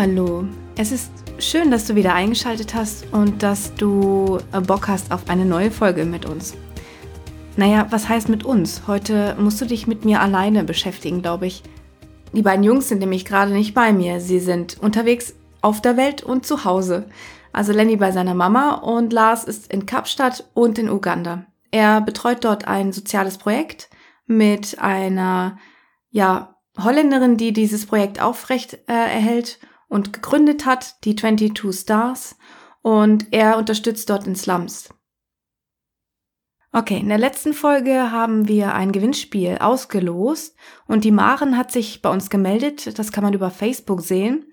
Hallihallo. Es ist schön, dass du wieder eingeschaltet hast und dass du äh, Bock hast auf eine neue Folge mit uns. Naja, was heißt mit uns? Heute musst du dich mit mir alleine beschäftigen, glaube ich. Die beiden Jungs sind nämlich gerade nicht bei mir. Sie sind unterwegs auf der Welt und zu Hause. Also Lenny bei seiner Mama und Lars ist in Kapstadt und in Uganda. Er betreut dort ein soziales Projekt mit einer, ja, Holländerin, die dieses Projekt aufrecht äh, erhält und gegründet hat, die 22 Stars. Und er unterstützt dort in Slums. Okay, in der letzten Folge haben wir ein Gewinnspiel ausgelost und die Maren hat sich bei uns gemeldet. Das kann man über Facebook sehen.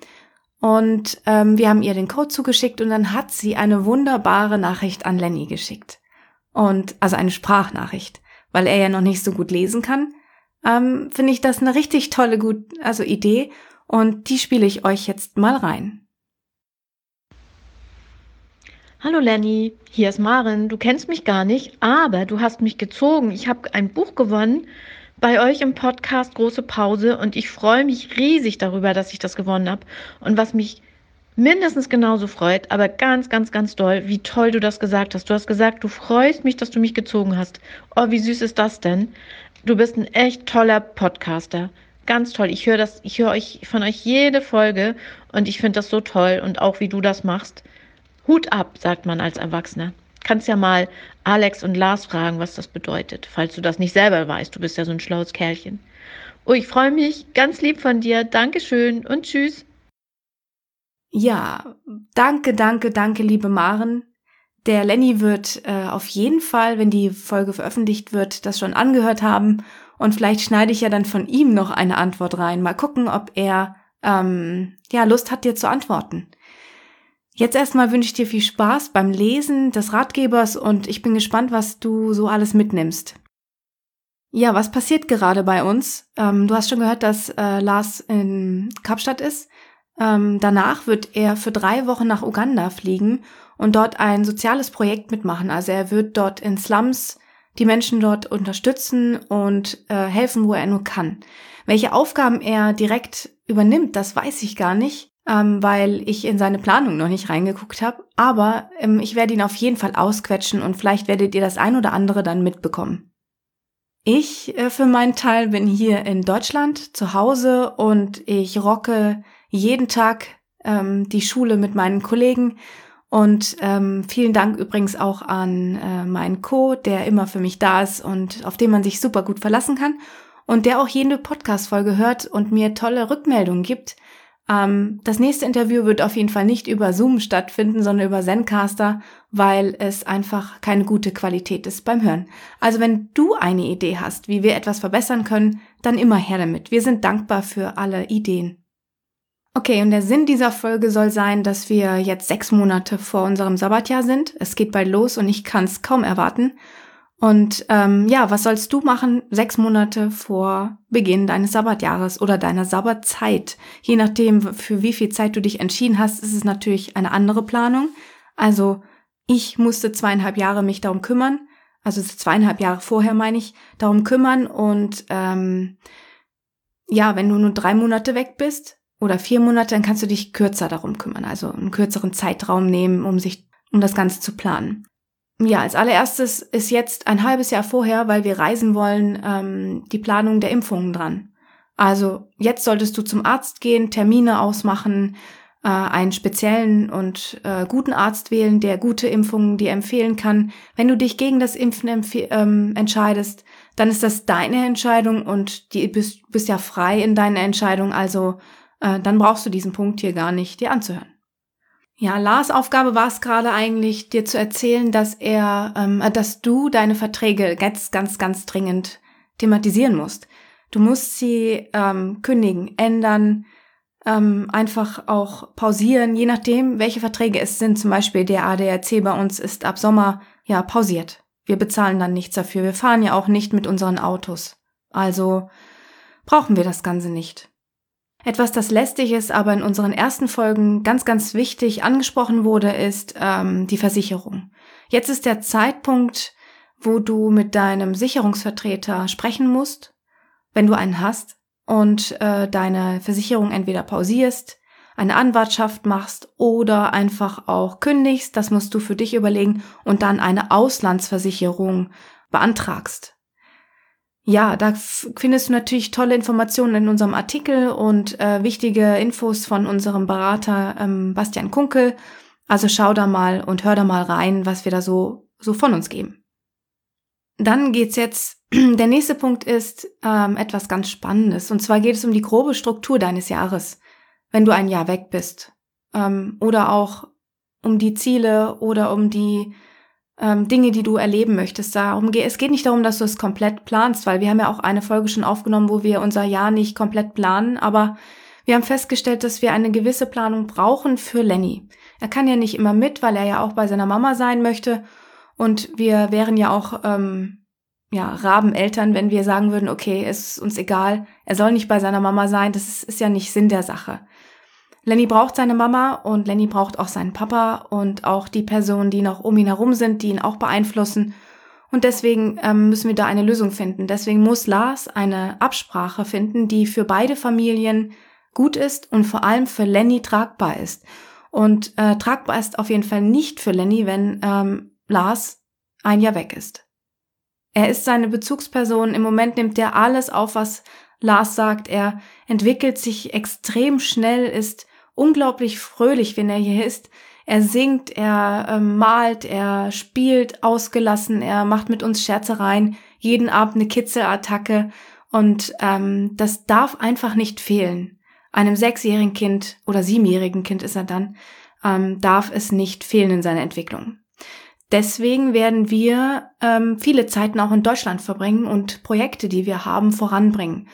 Und ähm, wir haben ihr den Code zugeschickt und dann hat sie eine wunderbare Nachricht an Lenny geschickt. Und also eine Sprachnachricht, weil er ja noch nicht so gut lesen kann. Ähm, Finde ich das eine richtig tolle gut, also Idee und die spiele ich euch jetzt mal rein. Hallo Lenny, hier ist Maren. Du kennst mich gar nicht, aber du hast mich gezogen. Ich habe ein Buch gewonnen bei euch im Podcast Große Pause und ich freue mich riesig darüber, dass ich das gewonnen habe. Und was mich mindestens genauso freut, aber ganz, ganz, ganz doll, wie toll du das gesagt hast. Du hast gesagt, du freust mich, dass du mich gezogen hast. Oh, wie süß ist das denn? Du bist ein echt toller Podcaster. Ganz toll. Ich höre das, ich höre euch von euch jede Folge und ich finde das so toll und auch wie du das machst. Hut ab, sagt man als Erwachsener. Kannst ja mal Alex und Lars fragen, was das bedeutet, falls du das nicht selber weißt. Du bist ja so ein schlaues Kerlchen. Oh, ich freue mich ganz lieb von dir. Dankeschön und tschüss. Ja, danke, danke, danke, liebe Maren. Der Lenny wird äh, auf jeden Fall, wenn die Folge veröffentlicht wird, das schon angehört haben und vielleicht schneide ich ja dann von ihm noch eine Antwort rein. Mal gucken, ob er ähm, ja Lust hat, dir zu antworten. Jetzt erstmal wünsche ich dir viel Spaß beim Lesen des Ratgebers und ich bin gespannt, was du so alles mitnimmst. Ja, was passiert gerade bei uns? Ähm, du hast schon gehört, dass äh, Lars in Kapstadt ist. Ähm, danach wird er für drei Wochen nach Uganda fliegen und dort ein soziales Projekt mitmachen. Also er wird dort in Slums die Menschen dort unterstützen und äh, helfen, wo er nur kann. Welche Aufgaben er direkt übernimmt, das weiß ich gar nicht, ähm, weil ich in seine Planung noch nicht reingeguckt habe. Aber ähm, ich werde ihn auf jeden Fall ausquetschen und vielleicht werdet ihr das ein oder andere dann mitbekommen. Ich äh, für meinen Teil bin hier in Deutschland zu Hause und ich rocke jeden Tag ähm, die Schule mit meinen Kollegen und ähm, vielen Dank übrigens auch an äh, meinen Co, der immer für mich da ist und auf den man sich super gut verlassen kann und der auch jede Podcast-Folge hört und mir tolle Rückmeldungen gibt. Ähm, das nächste Interview wird auf jeden Fall nicht über Zoom stattfinden, sondern über Zencaster, weil es einfach keine gute Qualität ist beim Hören. Also wenn du eine Idee hast, wie wir etwas verbessern können, dann immer her damit. Wir sind dankbar für alle Ideen. Okay, und der Sinn dieser Folge soll sein, dass wir jetzt sechs Monate vor unserem Sabbatjahr sind. Es geht bald los und ich kann es kaum erwarten. Und ähm, ja, was sollst du machen sechs Monate vor Beginn deines Sabbatjahres oder deiner Sabbatzeit? Je nachdem, für wie viel Zeit du dich entschieden hast, ist es natürlich eine andere Planung. Also ich musste zweieinhalb Jahre mich darum kümmern, also zweieinhalb Jahre vorher meine ich, darum kümmern. Und ähm, ja, wenn du nur drei Monate weg bist, oder vier Monate, dann kannst du dich kürzer darum kümmern, also einen kürzeren Zeitraum nehmen, um sich, um das Ganze zu planen. Ja, als allererstes ist jetzt ein halbes Jahr vorher, weil wir reisen wollen, ähm, die Planung der Impfungen dran. Also jetzt solltest du zum Arzt gehen, Termine ausmachen, äh, einen speziellen und äh, guten Arzt wählen, der gute Impfungen dir empfehlen kann. Wenn du dich gegen das Impfen ähm, entscheidest, dann ist das deine Entscheidung und die bist, bist ja frei in deiner Entscheidung. Also äh, dann brauchst du diesen Punkt hier gar nicht dir anzuhören. Ja, Lars Aufgabe war es gerade eigentlich, dir zu erzählen, dass er, ähm, dass du deine Verträge ganz, ganz, ganz dringend thematisieren musst. Du musst sie ähm, kündigen, ändern, ähm, einfach auch pausieren, je nachdem, welche Verträge es sind. Zum Beispiel der ADAC bei uns ist ab Sommer ja pausiert. Wir bezahlen dann nichts dafür. Wir fahren ja auch nicht mit unseren Autos. Also brauchen wir das Ganze nicht. Etwas, das lästig ist, aber in unseren ersten Folgen ganz, ganz wichtig angesprochen wurde, ist ähm, die Versicherung. Jetzt ist der Zeitpunkt, wo du mit deinem Sicherungsvertreter sprechen musst, wenn du einen hast, und äh, deine Versicherung entweder pausierst, eine Anwartschaft machst oder einfach auch kündigst, das musst du für dich überlegen und dann eine Auslandsversicherung beantragst. Ja, da findest du natürlich tolle Informationen in unserem Artikel und äh, wichtige Infos von unserem Berater ähm, Bastian Kunkel. Also schau da mal und hör da mal rein, was wir da so, so von uns geben. Dann geht's jetzt, der nächste Punkt ist ähm, etwas ganz Spannendes. Und zwar geht es um die grobe Struktur deines Jahres, wenn du ein Jahr weg bist. Ähm, oder auch um die Ziele oder um die ähm, Dinge, die du erleben möchtest. Darum geht, es geht nicht darum, dass du es komplett planst, weil wir haben ja auch eine Folge schon aufgenommen, wo wir unser Jahr nicht komplett planen, aber wir haben festgestellt, dass wir eine gewisse Planung brauchen für Lenny. Er kann ja nicht immer mit, weil er ja auch bei seiner Mama sein möchte. Und wir wären ja auch ähm, ja, Rabeneltern, wenn wir sagen würden, okay, es ist uns egal, er soll nicht bei seiner Mama sein, das ist, ist ja nicht Sinn der Sache. Lenny braucht seine Mama und Lenny braucht auch seinen Papa und auch die Personen, die noch um ihn herum sind, die ihn auch beeinflussen. Und deswegen ähm, müssen wir da eine Lösung finden. Deswegen muss Lars eine Absprache finden, die für beide Familien gut ist und vor allem für Lenny tragbar ist. Und äh, tragbar ist auf jeden Fall nicht für Lenny, wenn ähm, Lars ein Jahr weg ist. Er ist seine Bezugsperson. Im Moment nimmt er alles auf, was Lars sagt. Er entwickelt sich extrem schnell, ist unglaublich fröhlich, wenn er hier ist. Er singt, er äh, malt, er spielt ausgelassen, er macht mit uns Scherzereien, jeden Abend eine Kitzelattacke und ähm, das darf einfach nicht fehlen. Einem sechsjährigen Kind oder siebenjährigen Kind ist er dann, ähm, darf es nicht fehlen in seiner Entwicklung. Deswegen werden wir ähm, viele Zeiten auch in Deutschland verbringen und Projekte, die wir haben, voranbringen.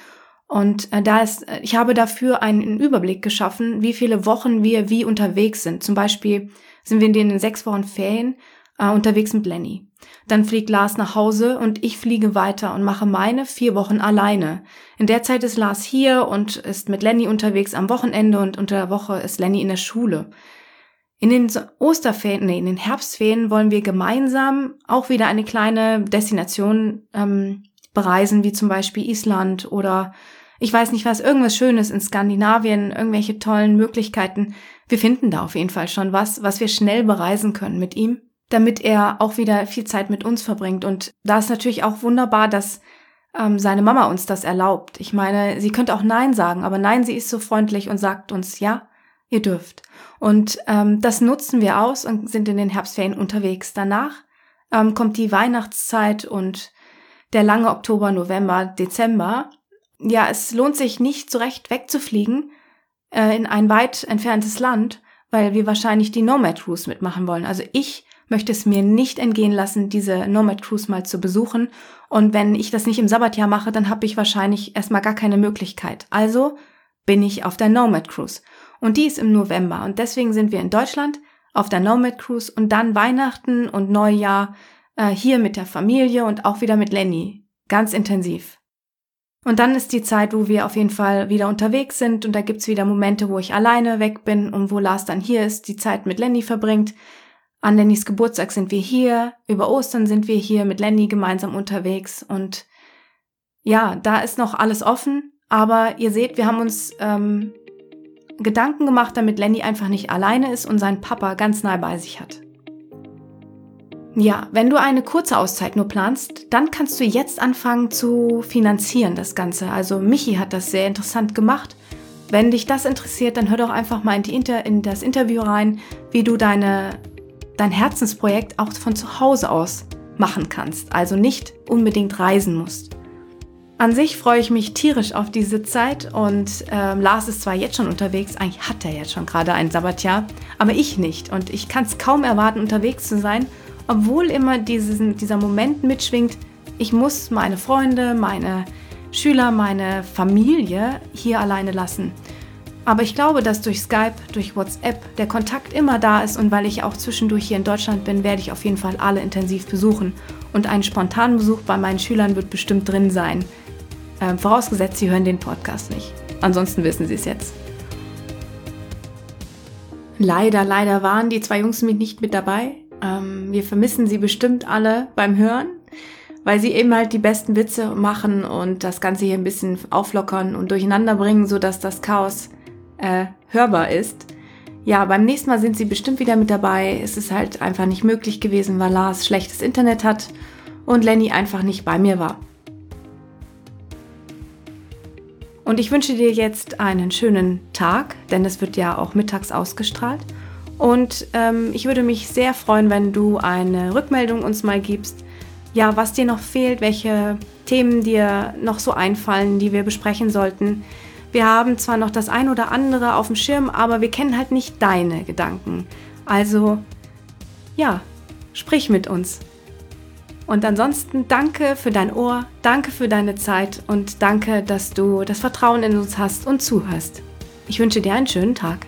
Und äh, da ist, äh, ich habe dafür einen Überblick geschaffen, wie viele Wochen wir wie unterwegs sind. Zum Beispiel sind wir in den sechs Wochen Ferien äh, unterwegs mit Lenny. Dann fliegt Lars nach Hause und ich fliege weiter und mache meine vier Wochen alleine. In der Zeit ist Lars hier und ist mit Lenny unterwegs am Wochenende und unter der Woche ist Lenny in der Schule. In den Osterferien, nee, in den Herbstferien wollen wir gemeinsam auch wieder eine kleine Destination ähm, bereisen, wie zum Beispiel Island oder ich weiß nicht was, irgendwas Schönes in Skandinavien, irgendwelche tollen Möglichkeiten. Wir finden da auf jeden Fall schon was, was wir schnell bereisen können mit ihm, damit er auch wieder viel Zeit mit uns verbringt. Und da ist natürlich auch wunderbar, dass ähm, seine Mama uns das erlaubt. Ich meine, sie könnte auch Nein sagen, aber nein, sie ist so freundlich und sagt uns, ja, ihr dürft. Und ähm, das nutzen wir aus und sind in den Herbstferien unterwegs. Danach ähm, kommt die Weihnachtszeit und der lange Oktober, November, Dezember ja, es lohnt sich nicht so recht wegzufliegen äh, in ein weit entferntes Land, weil wir wahrscheinlich die Nomad Cruise mitmachen wollen. Also ich möchte es mir nicht entgehen lassen, diese Nomad Cruise mal zu besuchen. Und wenn ich das nicht im Sabbatjahr mache, dann habe ich wahrscheinlich erstmal gar keine Möglichkeit. Also bin ich auf der Nomad Cruise. Und die ist im November. Und deswegen sind wir in Deutschland auf der Nomad Cruise und dann Weihnachten und Neujahr äh, hier mit der Familie und auch wieder mit Lenny. Ganz intensiv. Und dann ist die Zeit, wo wir auf jeden Fall wieder unterwegs sind und da gibt's wieder Momente, wo ich alleine weg bin und wo Lars dann hier ist, die Zeit mit Lenny verbringt. An Lennys Geburtstag sind wir hier, über Ostern sind wir hier mit Lenny gemeinsam unterwegs und ja, da ist noch alles offen, aber ihr seht, wir haben uns ähm, Gedanken gemacht, damit Lenny einfach nicht alleine ist und seinen Papa ganz nah bei sich hat. Ja, wenn du eine kurze Auszeit nur planst, dann kannst du jetzt anfangen zu finanzieren das Ganze. Also Michi hat das sehr interessant gemacht. Wenn dich das interessiert, dann hör doch einfach mal in, Inter in das Interview rein, wie du deine, dein Herzensprojekt auch von zu Hause aus machen kannst. Also nicht unbedingt reisen musst. An sich freue ich mich tierisch auf diese Zeit und ähm, Lars ist zwar jetzt schon unterwegs, eigentlich hat er jetzt schon gerade ein Sabbatjahr, aber ich nicht und ich kann es kaum erwarten, unterwegs zu sein, obwohl immer diesen, dieser Moment mitschwingt, ich muss meine Freunde, meine Schüler, meine Familie hier alleine lassen. Aber ich glaube, dass durch Skype, durch WhatsApp der Kontakt immer da ist und weil ich auch zwischendurch hier in Deutschland bin, werde ich auf jeden Fall alle intensiv besuchen. Und ein spontanen Besuch bei meinen Schülern wird bestimmt drin sein. Ähm, vorausgesetzt, Sie hören den Podcast nicht. Ansonsten wissen Sie es jetzt. Leider, leider waren die zwei Jungs mit nicht mit dabei. Ähm, wir vermissen sie bestimmt alle beim Hören, weil sie eben halt die besten Witze machen und das Ganze hier ein bisschen auflockern und durcheinander bringen, sodass das Chaos äh, hörbar ist. Ja, beim nächsten Mal sind sie bestimmt wieder mit dabei. Es ist halt einfach nicht möglich gewesen, weil Lars schlechtes Internet hat und Lenny einfach nicht bei mir war. Und ich wünsche dir jetzt einen schönen Tag, denn es wird ja auch mittags ausgestrahlt. Und ähm, ich würde mich sehr freuen, wenn du eine Rückmeldung uns mal gibst, ja, was dir noch fehlt, welche Themen dir noch so einfallen, die wir besprechen sollten. Wir haben zwar noch das ein oder andere auf dem Schirm, aber wir kennen halt nicht deine Gedanken. Also, ja, sprich mit uns. Und ansonsten danke für dein Ohr, danke für deine Zeit und danke, dass du das Vertrauen in uns hast und zuhörst. Ich wünsche dir einen schönen Tag.